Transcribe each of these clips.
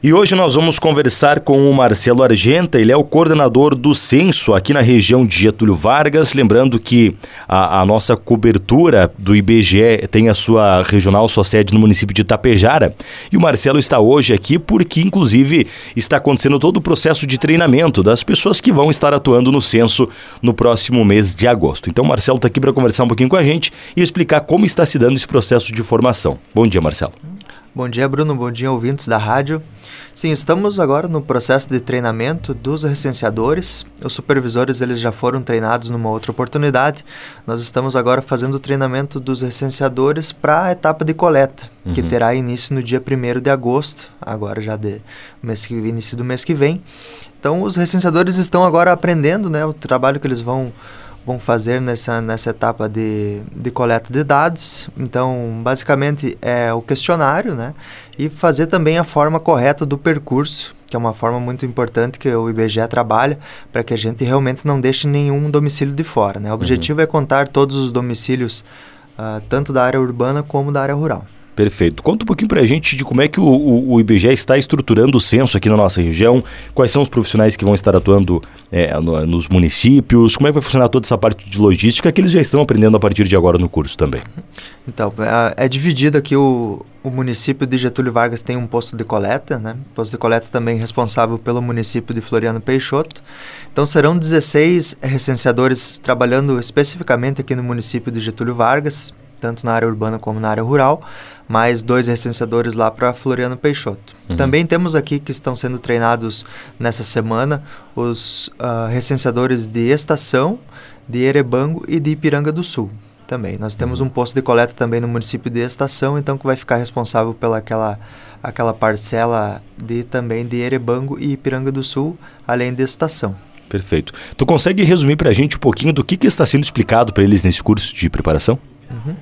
E hoje nós vamos conversar com o Marcelo Argenta, ele é o coordenador do censo aqui na região de Getúlio Vargas. Lembrando que a, a, nossa cobertura do IBGE tem a sua regional, sua sede no município de Itapejara. E o Marcelo está hoje aqui porque, inclusive, está acontecendo todo o processo de treinamento das pessoas que vão estar atuando no censo no próximo mês de agosto. Então, o Marcelo está aqui para conversar um pouquinho com a gente e explicar como está se dando esse processo de formação. Bom dia, Marcelo. Bom dia, Bruno. Bom dia, ouvintes da rádio. Sim, estamos agora no processo de treinamento dos recenseadores. Os supervisores eles já foram treinados numa outra oportunidade. Nós estamos agora fazendo o treinamento dos recenseadores para a etapa de coleta, uhum. que terá início no dia 1 de agosto, agora já de mês que, início do mês que vem. Então, os recenseadores estão agora aprendendo né, o trabalho que eles vão vão fazer nessa, nessa etapa de, de coleta de dados. Então, basicamente, é o questionário, né? E fazer também a forma correta do percurso, que é uma forma muito importante que o IBGE trabalha para que a gente realmente não deixe nenhum domicílio de fora, né? O objetivo uhum. é contar todos os domicílios, uh, tanto da área urbana como da área rural. Perfeito. Conta um pouquinho para a gente de como é que o, o, o, IBGE está estruturando o censo aqui na nossa região, quais são os profissionais que vão estar atuando é, no, nos municípios, como é que vai funcionar toda essa parte de logística que eles já estão aprendendo a partir de agora no curso também. Então, é, é dividido aqui o, o município de Getúlio Vargas tem um posto de coleta, né? Posto de coleta também responsável pelo município de Floriano Peixoto. Então serão 16 recenseadores trabalhando especificamente aqui no município de Getúlio Vargas, tanto na área urbana como na área rural mais dois recenseadores lá para Floriano Peixoto. Uhum. Também temos aqui que estão sendo treinados nessa semana os uh, recenseadores de Estação, de Erebango e de Ipiranga do Sul. Também. Nós temos uhum. um posto de coleta também no município de Estação, então que vai ficar responsável pela aquela, aquela parcela de também de Erebango e Ipiranga do Sul, além de Estação. Perfeito. Tu consegue resumir para a gente um pouquinho do que, que está sendo explicado para eles nesse curso de preparação? Uhum.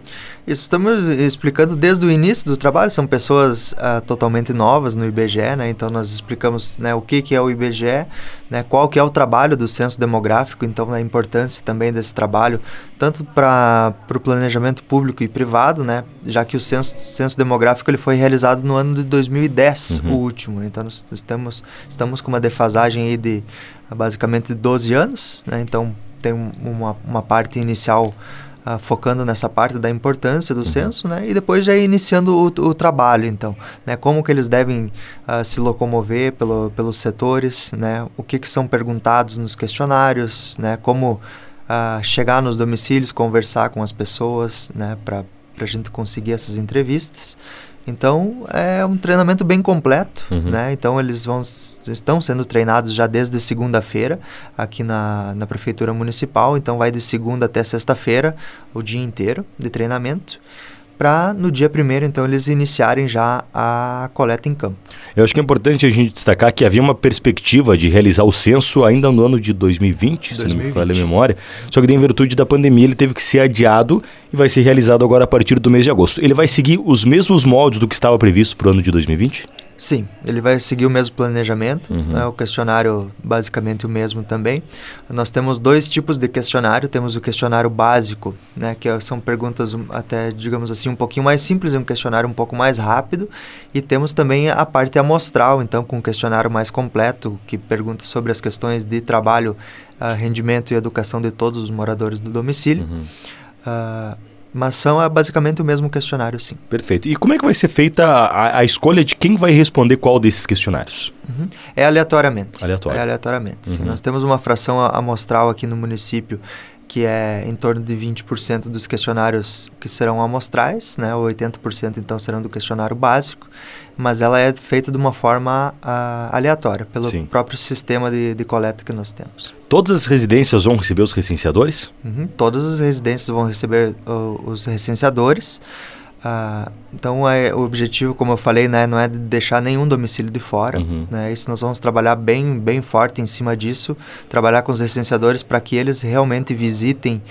Isso, estamos explicando desde o início do trabalho, são pessoas uh, totalmente novas no IBGE, né? então nós explicamos né, o que, que é o IBGE, né, qual que é o trabalho do censo demográfico, então a importância também desse trabalho, tanto para o planejamento público e privado, né, já que o censo, censo demográfico ele foi realizado no ano de 2010, uhum. o último, então nós estamos, estamos com uma defasagem aí de basicamente 12 anos, né, então tem uma, uma parte inicial uh, focando nessa parte da importância do uhum. censo, né? E depois já iniciando o, o trabalho, então, né? Como que eles devem uh, se locomover pelo, pelos setores, né? O que que são perguntados nos questionários, né? Como uh, chegar nos domicílios, conversar com as pessoas, né? Para a gente conseguir essas entrevistas. Então é um treinamento bem completo, uhum. né? Então eles vão estão sendo treinados já desde segunda-feira aqui na, na prefeitura municipal. Então vai de segunda até sexta-feira o dia inteiro de treinamento para no dia primeiro então eles iniciarem já a coleta em campo. Eu acho que é importante a gente destacar que havia uma perspectiva de realizar o censo ainda no ano de 2020, 2020. se não me falha a memória, só que em virtude da pandemia ele teve que ser adiado e vai ser realizado agora a partir do mês de agosto. Ele vai seguir os mesmos moldes do que estava previsto para o ano de 2020? Sim, ele vai seguir o mesmo planejamento, uhum. né, o questionário basicamente o mesmo também. Nós temos dois tipos de questionário, temos o questionário básico, né, que são perguntas até, digamos assim, um pouquinho mais simples, um questionário um pouco mais rápido, e temos também a parte amostral, então com um questionário mais completo, que pergunta sobre as questões de trabalho, uh, rendimento e educação de todos os moradores do domicílio. Uhum. Uh, mas são é basicamente o mesmo questionário, sim. Perfeito. E como é que vai ser feita a, a escolha de quem vai responder qual desses questionários? Uhum. É aleatoriamente. Aleatório. É aleatoriamente. Uhum. Nós temos uma fração amostral aqui no município que é em torno de 20% dos questionários que serão amostrais, né? 80% então serão do questionário básico, mas ela é feita de uma forma uh, aleatória, pelo Sim. próprio sistema de, de, coleta que nós temos. Todas as residências vão receber os recenseadores? Uhum, todas as residências vão receber uh, os recenseadores. Uh, então, é, o objetivo, como eu falei, né, não é de deixar nenhum domicílio de fora. Uhum. Né, isso nós vamos trabalhar bem, bem forte em cima disso, trabalhar com os recenseadores para que eles realmente visitem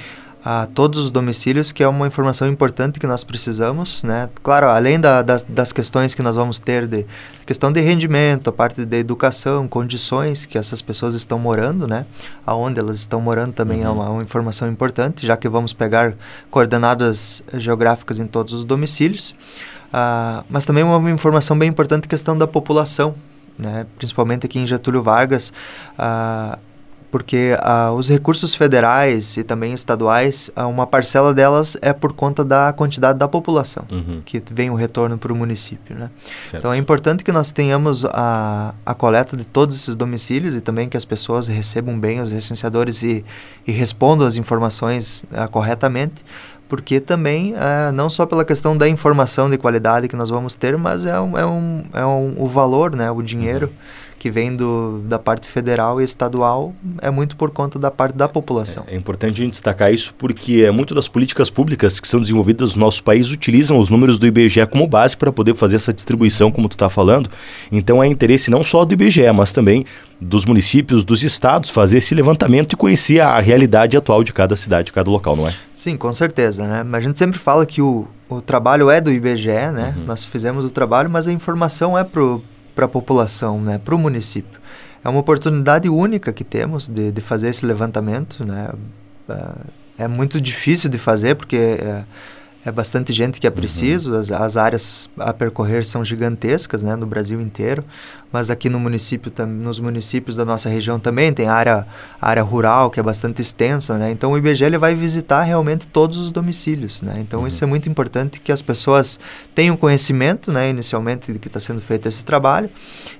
a todos os domicílios, que é uma informação importante que nós precisamos, né? Claro, além da, das, das questões que nós vamos ter de questão de rendimento, a parte da educação, condições que essas pessoas estão morando, né? Aonde elas estão morando também é uhum. é uma, uma, informação importante, já que vamos pegar coordenadas geográficas em todos os domicílios. Uh, mas também uma informação bem importante, questão da população, né? principalmente aqui em Getúlio Vargas, uh, porque uh, os recursos federais e também estaduais, uh, uma parcela delas é por conta da quantidade da população, uhum. que vem o retorno para o município. Né? Então é importante que nós tenhamos a, a coleta de todos esses domicílios e também que as pessoas recebam bem os recenseadores e, e respondam as informações uh, corretamente, porque também, não só pela questão da informação de qualidade que nós vamos ter, mas é, um, é, um, é um, o valor, né, o dinheiro. Uhum que vem do, da parte federal e estadual é muito por conta da parte da população. É, é importante a gente destacar isso porque é muito das políticas públicas que são desenvolvidas no nosso país utilizam os números do IBGE como base para poder fazer essa distribuição, como tu está falando. Então é interesse não só do IBGE, mas também dos municípios, dos estados, fazer esse levantamento e conhecer a realidade atual de cada cidade, de cada local, não é? Sim, com certeza, né? Mas a gente sempre fala que o, o trabalho é do IBGE, né? Uhum. Nós fizemos o trabalho, mas a informação é pro para a população, né, para o município. É uma oportunidade única que temos de, de fazer esse levantamento, né? É, é muito difícil de fazer porque é, é bastante gente que é uhum. preciso, uhum. as, as, áreas a percorrer são gigantescas, né, no Brasil inteiro, mas aqui no município, nos municípios da nossa região também tem área, área rural que é bastante extensa, né, então o IBGE ele vai visitar realmente todos os domicílios, né, então uhum. isso é muito importante que as pessoas tenham conhecimento, né, inicialmente de que está sendo feito esse trabalho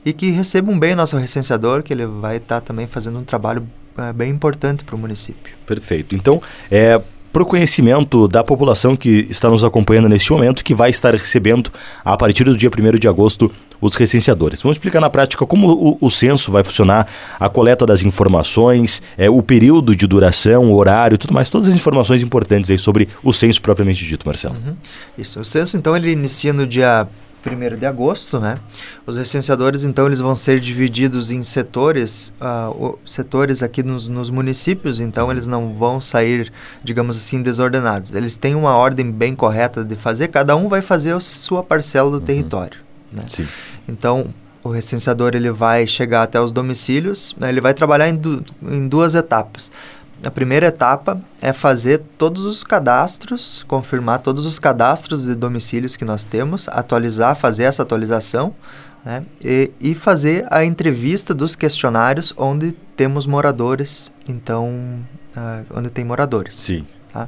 e que recebam bem o nosso recenseador, que ele vai estar tá também fazendo um trabalho é, bem importante para o município. Perfeito. Então, é, para o conhecimento da população que está nos acompanhando neste momento, que vai estar recebendo, a partir do dia 1 de agosto, os recenseadores. Vamos explicar na prática como o, o, censo vai funcionar, a coleta das informações, é, o período de duração, o horário, tudo mais, todas as informações importantes aí sobre o censo propriamente dito, Marcelo. Uhum. Isso, o censo então ele inicia no dia 1 de agosto, né? Os recenseadores, então, eles vão ser divididos em setores, uh, setores aqui nos, nos, municípios, então eles não vão sair, digamos assim, desordenados. Eles têm uma ordem bem correta de fazer, cada um vai fazer a sua parcela do uhum. território, né? Sim. Então, o recenseador ele vai chegar até os domicílios, né? ele vai trabalhar em, du em duas etapas. A primeira etapa é fazer todos os cadastros, confirmar todos os cadastros de domicílios que nós temos, atualizar, fazer essa atualização né? e, e fazer a entrevista dos questionários onde temos moradores, então, uh, onde tem moradores. Sim. Tá?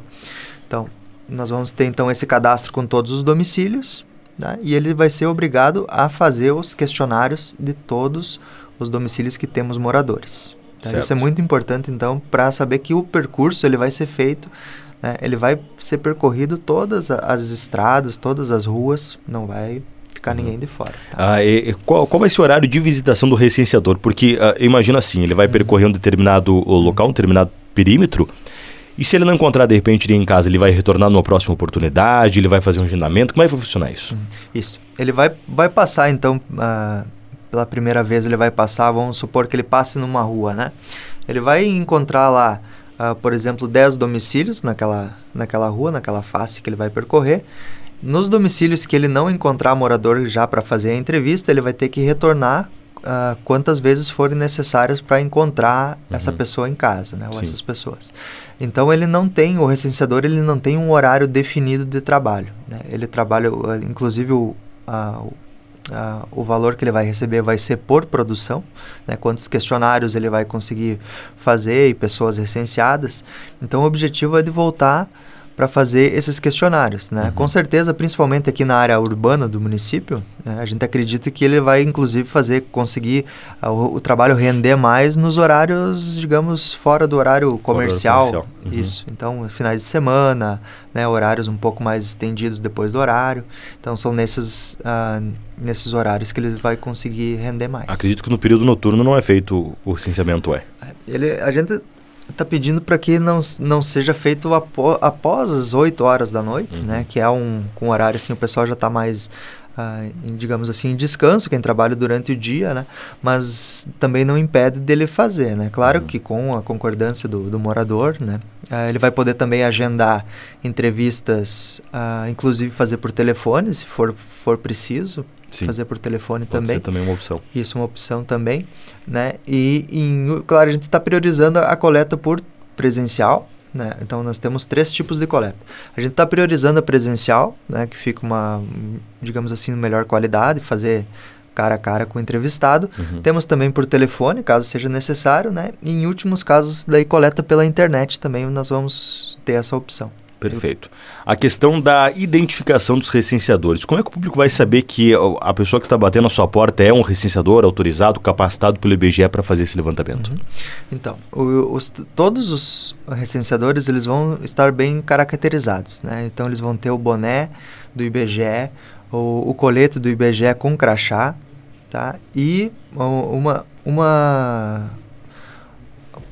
Então, nós vamos ter então esse cadastro com todos os domicílios né? e ele vai ser obrigado a fazer os questionários de todos os domicílios que temos moradores. Tá? Isso é muito importante, então, para saber que o percurso ele vai ser feito, né? ele vai ser percorrido todas as estradas, todas as ruas, não vai ficar uhum. ninguém de fora. Tá? Ah, e, qual, qual vai ser o horário de visitação do recenseador? Porque uh, imagina assim, ele vai percorrer um determinado local, um determinado perímetro, e se ele não encontrar de repente em casa, ele vai retornar numa próxima oportunidade, ele vai fazer um agendamento, como é que vai funcionar isso? Isso. Ele vai, vai passar então uh, pela primeira vez ele vai passar, vamos supor que ele passe numa rua, né? Ele vai encontrar lá, uh, por exemplo, 10 domicílios naquela, naquela rua, naquela face que ele vai percorrer. Nos domicílios que ele não encontrar morador já para fazer a entrevista, ele vai ter que retornar uh, quantas vezes forem necessárias para encontrar uhum. essa pessoa em casa, né? Ou Sim. essas pessoas. Então ele não tem, o recenseador ele não tem um horário definido de trabalho. Né? Ele trabalha, inclusive o, uh, Uh, o valor que ele vai receber vai ser por produção, né, quantos questionários ele vai conseguir fazer e pessoas recenseadas. Então, o objetivo é de voltar para fazer esses questionários. Né? Uhum. Com certeza, principalmente aqui na área urbana do município, né, a gente acredita que ele vai, inclusive, fazer conseguir uh, o, o, trabalho render mais nos horários, digamos, fora do horário comercial. comercial. Uhum. Isso. Então, finais de semana, né, horários um pouco mais estendidos depois do horário. Então, são nesses, uh, nesses horários que ele vai conseguir render mais. Acredito que no período noturno não é feito o licenciamento, é? Ele, a gente está pedindo para que não, não seja feito apó, após as 8 horas da noite, uhum. né? Que é um, um horário assim, o pessoal já está mais, uh, em, digamos assim, em descanso, quem trabalha durante o dia, né? Mas também não impede dele fazer, né? Claro uhum. que com a concordância do, do morador, né? Uh, ele vai poder também agendar entrevistas, uh, inclusive fazer por telefone, se for, for preciso, Sim. fazer por telefone Pode também. Ser também uma opção. Isso, uma opção também, né? E, em, claro, a gente está priorizando a coleta por presencial, né? Então nós temos três tipos de coleta. A gente está priorizando a presencial, né? Que fica uma, digamos assim, melhor qualidade, fazer cara a cara com o entrevistado. Uhum. Temos também por telefone, caso seja necessário, né? E em últimos casos, daí coleta pela internet também, nós vamos ter essa opção. Perfeito. A questão da identificação dos recenseadores. Como é que o público vai saber que a pessoa que está batendo a sua porta é um recenseador autorizado, capacitado pelo IBGE para fazer esse levantamento? Uhum. Então, o, os, todos os recenseadores eles vão estar bem caracterizados. Né? Então, eles vão ter o boné do IBGE, o, o colete do IBGE com crachá, tá? E uma, uma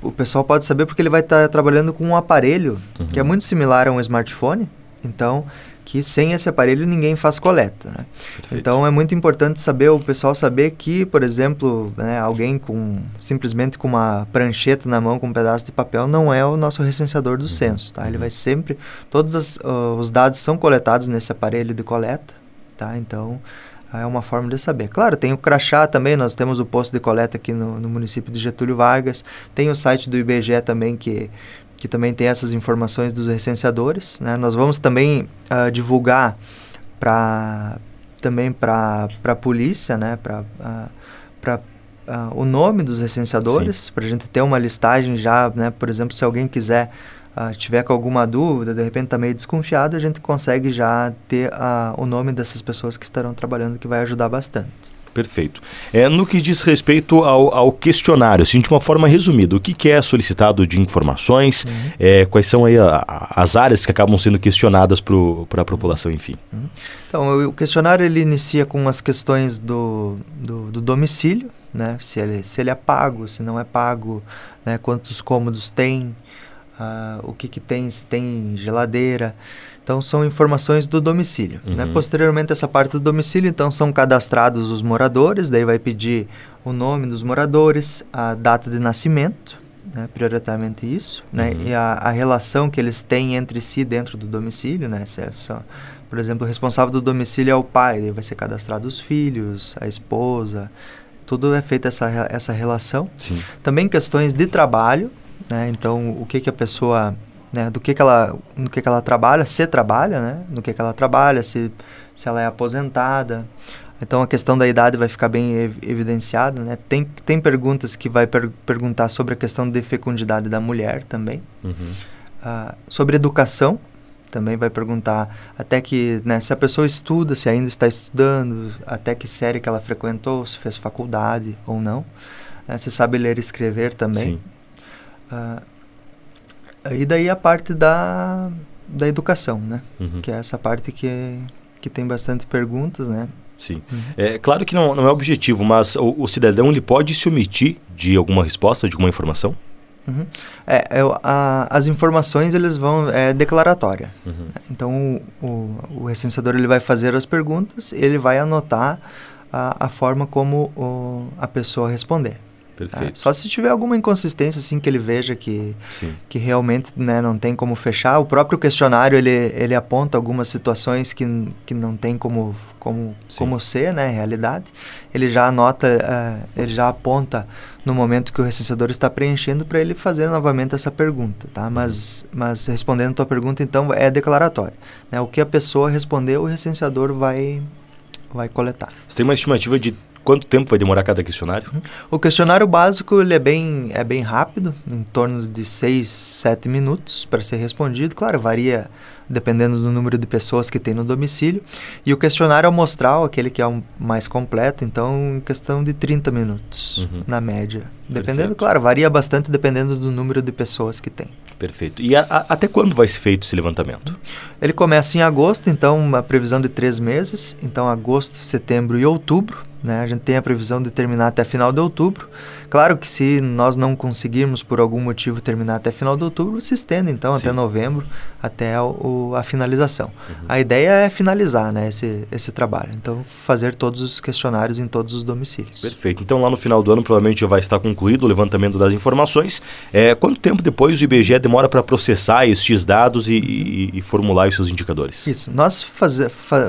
o pessoal pode saber porque ele vai estar tá trabalhando com um aparelho uhum. que é muito similar a um smartphone. Então, que sem esse aparelho ninguém faz coleta. Né? Então é muito importante saber o pessoal saber que, por exemplo, né, alguém com simplesmente com uma prancheta na mão com um pedaço de papel não é o nosso recenseador do uhum. censo. Tá? Ele uhum. vai sempre todos as, uh, os dados são coletados nesse aparelho de coleta. Tá? Então é uma forma de saber. Claro, tem o crachá também, nós temos o posto de coleta aqui no, no município de Getúlio Vargas, tem o site do IBGE também que, que também tem essas informações dos recenseadores. Né? Nós vamos também uh, divulgar para também para a polícia, né? para uh, uh, o nome dos recenseadores, para a gente ter uma listagem já, né? por exemplo, se alguém quiser uh, tiver com alguma dúvida, de repente está meio desconfiado, a gente consegue já ter uh, o nome dessas pessoas que estarão trabalhando, que vai ajudar bastante. Perfeito. É, no que diz respeito ao, ao questionário, assim, de uma forma resumida, o que, que é solicitado de informações, uhum. é, quais são aí a, a, as áreas que acabam sendo questionadas para a população, enfim. Uhum. Então, o questionário ele inicia com as questões do, do, do domicílio, né? se, ele, se ele é pago, se não é pago, né? quantos cômodos tem, o que, que tem, se tem geladeira. Então, são informações do domicílio. Né? Uhum. Né? Posteriormente, essa parte do domicílio, então, são cadastrados os moradores, daí vai pedir o nome dos moradores, a data de nascimento, né? prioritariamente isso, né? uhum. né? e a, a, relação que eles têm entre si dentro do domicílio. Né? Se é só, por exemplo, o responsável do domicílio é o pai, daí vai ser cadastrado os filhos, a esposa, tudo é feita essa, essa relação. Sim. Também questões de trabalho, né? Então, o que que a pessoa, né, do que que ela, no que que ela trabalha, se trabalha, né? No que que ela trabalha, se se ela é aposentada. Então a questão da idade vai ficar bem ev evidenciada, né? Tem tem perguntas que vai per perguntar sobre a questão de fecundidade da mulher também. Uhum. Uh, sobre educação, também vai perguntar até que, né, se a pessoa estuda, se ainda está estudando, até que série que ela frequentou, se fez faculdade ou não. Né, se sabe ler e escrever também. Sim. Uh, e daí a parte da, da educação, né? Uhum. Que é essa parte que, que tem bastante perguntas, né? Sim. Uhum. É claro que não, não é objetivo, mas o, o, cidadão ele pode se omitir de alguma resposta, de alguma informação? Uhum. É, é a, as informações eles vão é declaratória. Uhum. Então o, o, o, recenseador ele vai fazer as perguntas, ele vai anotar a, a forma como o, a pessoa responder. Perfeito. Tá? Só se tiver alguma inconsistência, assim, que ele veja que, que realmente né, não tem como fechar. O próprio questionário, ele, ele aponta algumas situações que, que não tem como, como, como ser, né, realidade. Ele já anota, uh, ele já aponta no momento que o recenseador está preenchendo para ele fazer novamente essa pergunta, tá? Uhum. Mas, mas respondendo a tua pergunta, então, é declaratório. Né? O que a pessoa respondeu, o recenseador vai, vai coletar. Você tem uma estimativa de Quanto tempo vai demorar cada questionário? O questionário básico ele é, bem, é bem rápido, em torno de 6, 7 minutos para ser respondido. Claro, varia dependendo do número de pessoas que tem no domicílio. E o questionário amostral, aquele que é o mais completo, então em questão de 30 minutos, uhum. na média. Dependendo, Perfeito. claro, varia bastante dependendo do número de pessoas que tem. Perfeito. E a, a, até quando vai ser feito esse levantamento? Ele começa em agosto, então uma previsão de três meses. Então agosto, setembro e outubro. Né? A gente tem a previsão de terminar até final de outubro. Claro que se nós não conseguirmos por algum motivo terminar até final de outubro, se estende então Sim. até novembro, até o, a finalização. Uhum. A ideia é finalizar né, esse, esse trabalho. Então fazer todos os questionários em todos os domicílios. Perfeito. Então lá no final do ano provavelmente já vai estar concluído o levantamento das informações. É, quanto tempo depois o IBGE demora para processar estes dados e, e, e, formular os seus indicadores? Isso. Nós fa,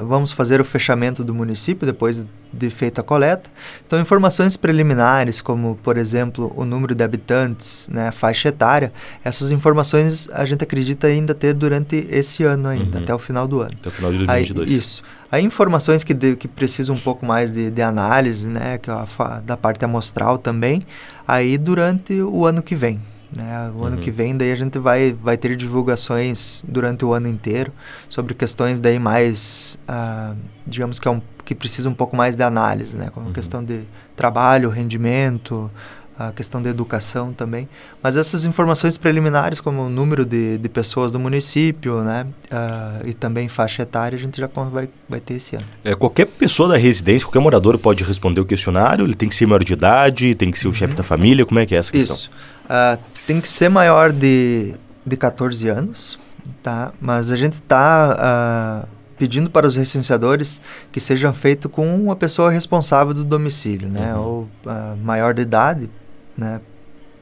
vamos fazer o fechamento do município depois de feita a coleta. Então, informações preliminares, como, por exemplo, o número de habitantes, né, a faixa etária, essas informações a gente acredita ainda ter durante esse ano ainda, uhum. até o final do ano. Até o final de 2022. Aí, isso. Aí informações que, de, que precisam um pouco mais de, de análise, né, que é a, da parte amostral também, aí durante o ano que vem. Né? O uhum. ano que vem daí a gente vai, vai ter divulgações durante o ano inteiro sobre questões daí mais, uh, digamos que é um, que precisa um pouco mais de análise, né? Como uhum. questão de trabalho, rendimento, a questão da educação também. Mas essas informações preliminares, como o número de, de pessoas do município, né, uh, e também faixa etária, a gente já vai, vai ter esse ano. É, qualquer pessoa da residência, qualquer morador pode responder o questionário? Ele tem que ser maior de idade, tem que ser o chefe uhum. da família? Como é que é essa questão? Isso. Uh, tem que ser maior de, de 14 anos, tá? Mas a gente está... Uh, pedindo para os recenseadores que sejam feitos com uma pessoa responsável do domicílio, né? Uhum. Ou uh, maior de idade, né?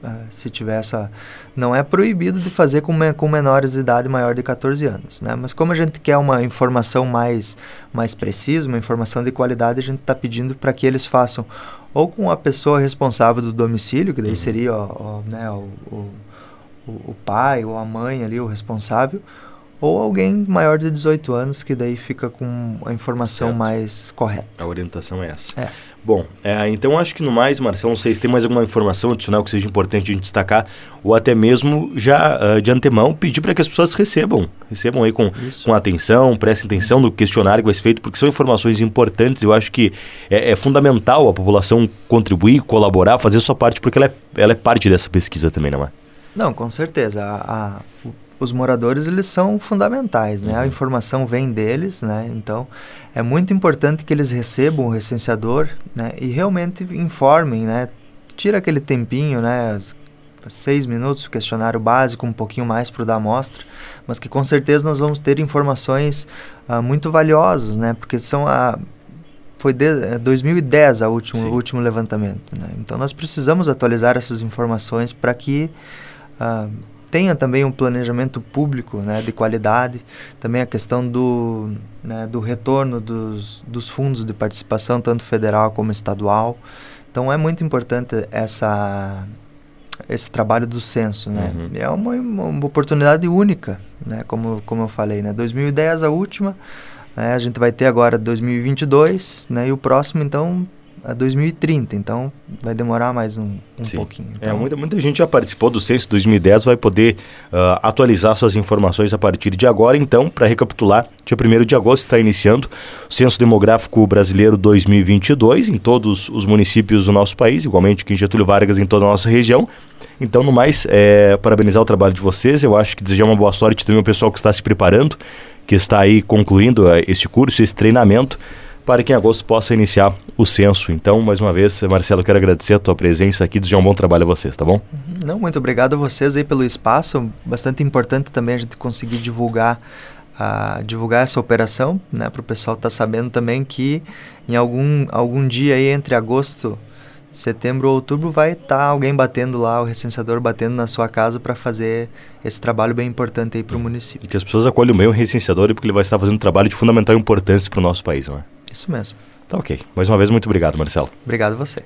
Uh, se tiver essa... Não é proibido de fazer com, me, com menores de idade maior de 14 anos, né? Mas como a gente quer uma informação mais, mais precisa, uma informação de qualidade, a gente está pedindo para que eles façam ou com a pessoa responsável do domicílio, que daí uhum. seria ó, ó, né, o, o, o pai ou a mãe ali, o responsável, ou alguém maior de 18 anos que daí fica com a informação certo. mais correta. A orientação é essa. É. Bom, é, então acho que no mais, Marcelo, não sei se tem mais alguma informação adicional que seja importante a gente destacar, ou até mesmo já uh, de antemão pedir para que as pessoas recebam, recebam aí com, com atenção, prestem atenção no questionário que vai ser feito, porque são informações importantes. Eu acho que é, é fundamental a população contribuir, colaborar, fazer a sua parte, porque ela é, ela é parte dessa pesquisa também, não é? Não, com certeza. A, a, os moradores eles são fundamentais, né? Uhum. A informação vem deles, né? Então é muito importante que eles recebam o recenseador, né? E realmente informem, né? Tira aquele tempinho, né? Seis minutos, questionário básico, um pouquinho mais para o da amostra, mas que com certeza nós vamos ter informações uh, muito valiosas, né? Porque são a foi de, 2010 a último, o último levantamento, né? Então nós precisamos atualizar essas informações para que uh, tenha também um planejamento público né, de qualidade, também a questão do, né, do retorno dos, dos fundos de participação, tanto federal como estadual. Então é muito importante essa, esse trabalho do censo. Né? Uhum. É uma, uma oportunidade única, né, como, como eu falei. Né? 2010 a última, né, a gente vai ter agora 2022, né, e o próximo então a 2030, então vai demorar mais um, um pouquinho. É, então... É, muita, muita gente já participou do censo 2010, vai poder uh, atualizar suas informações a partir de agora. Então, para recapitular, dia 1 de agosto está iniciando o Censo Demográfico Brasileiro 2022 em todos os municípios do nosso país, igualmente aqui em Getúlio Vargas, em toda a nossa região. Então, no mais, é, parabenizar o trabalho de vocês. Eu acho que desejar uma boa sorte também ao pessoal que está se preparando, que está aí concluindo uh, este curso, esse treinamento para que em agosto possa iniciar o censo. Então, mais uma vez, Marcelo, quero agradecer a tua presença aqui, desejar um bom trabalho a vocês, tá bom? Não, muito obrigado a vocês aí pelo espaço, bastante importante também a gente conseguir divulgar a divulgar essa operação, né, para o pessoal estar tá sabendo também que em algum, algum dia aí entre agosto, setembro ou outubro vai estar tá alguém batendo lá, o recenseador batendo na sua casa para fazer esse trabalho bem importante aí para o município. E que as pessoas acolham bem o recenseador porque ele vai estar fazendo um trabalho de fundamental importância para o nosso país, não é? Isso mesmo. Tá ok. Mais uma vez, muito obrigado, Marcelo. Obrigado a você.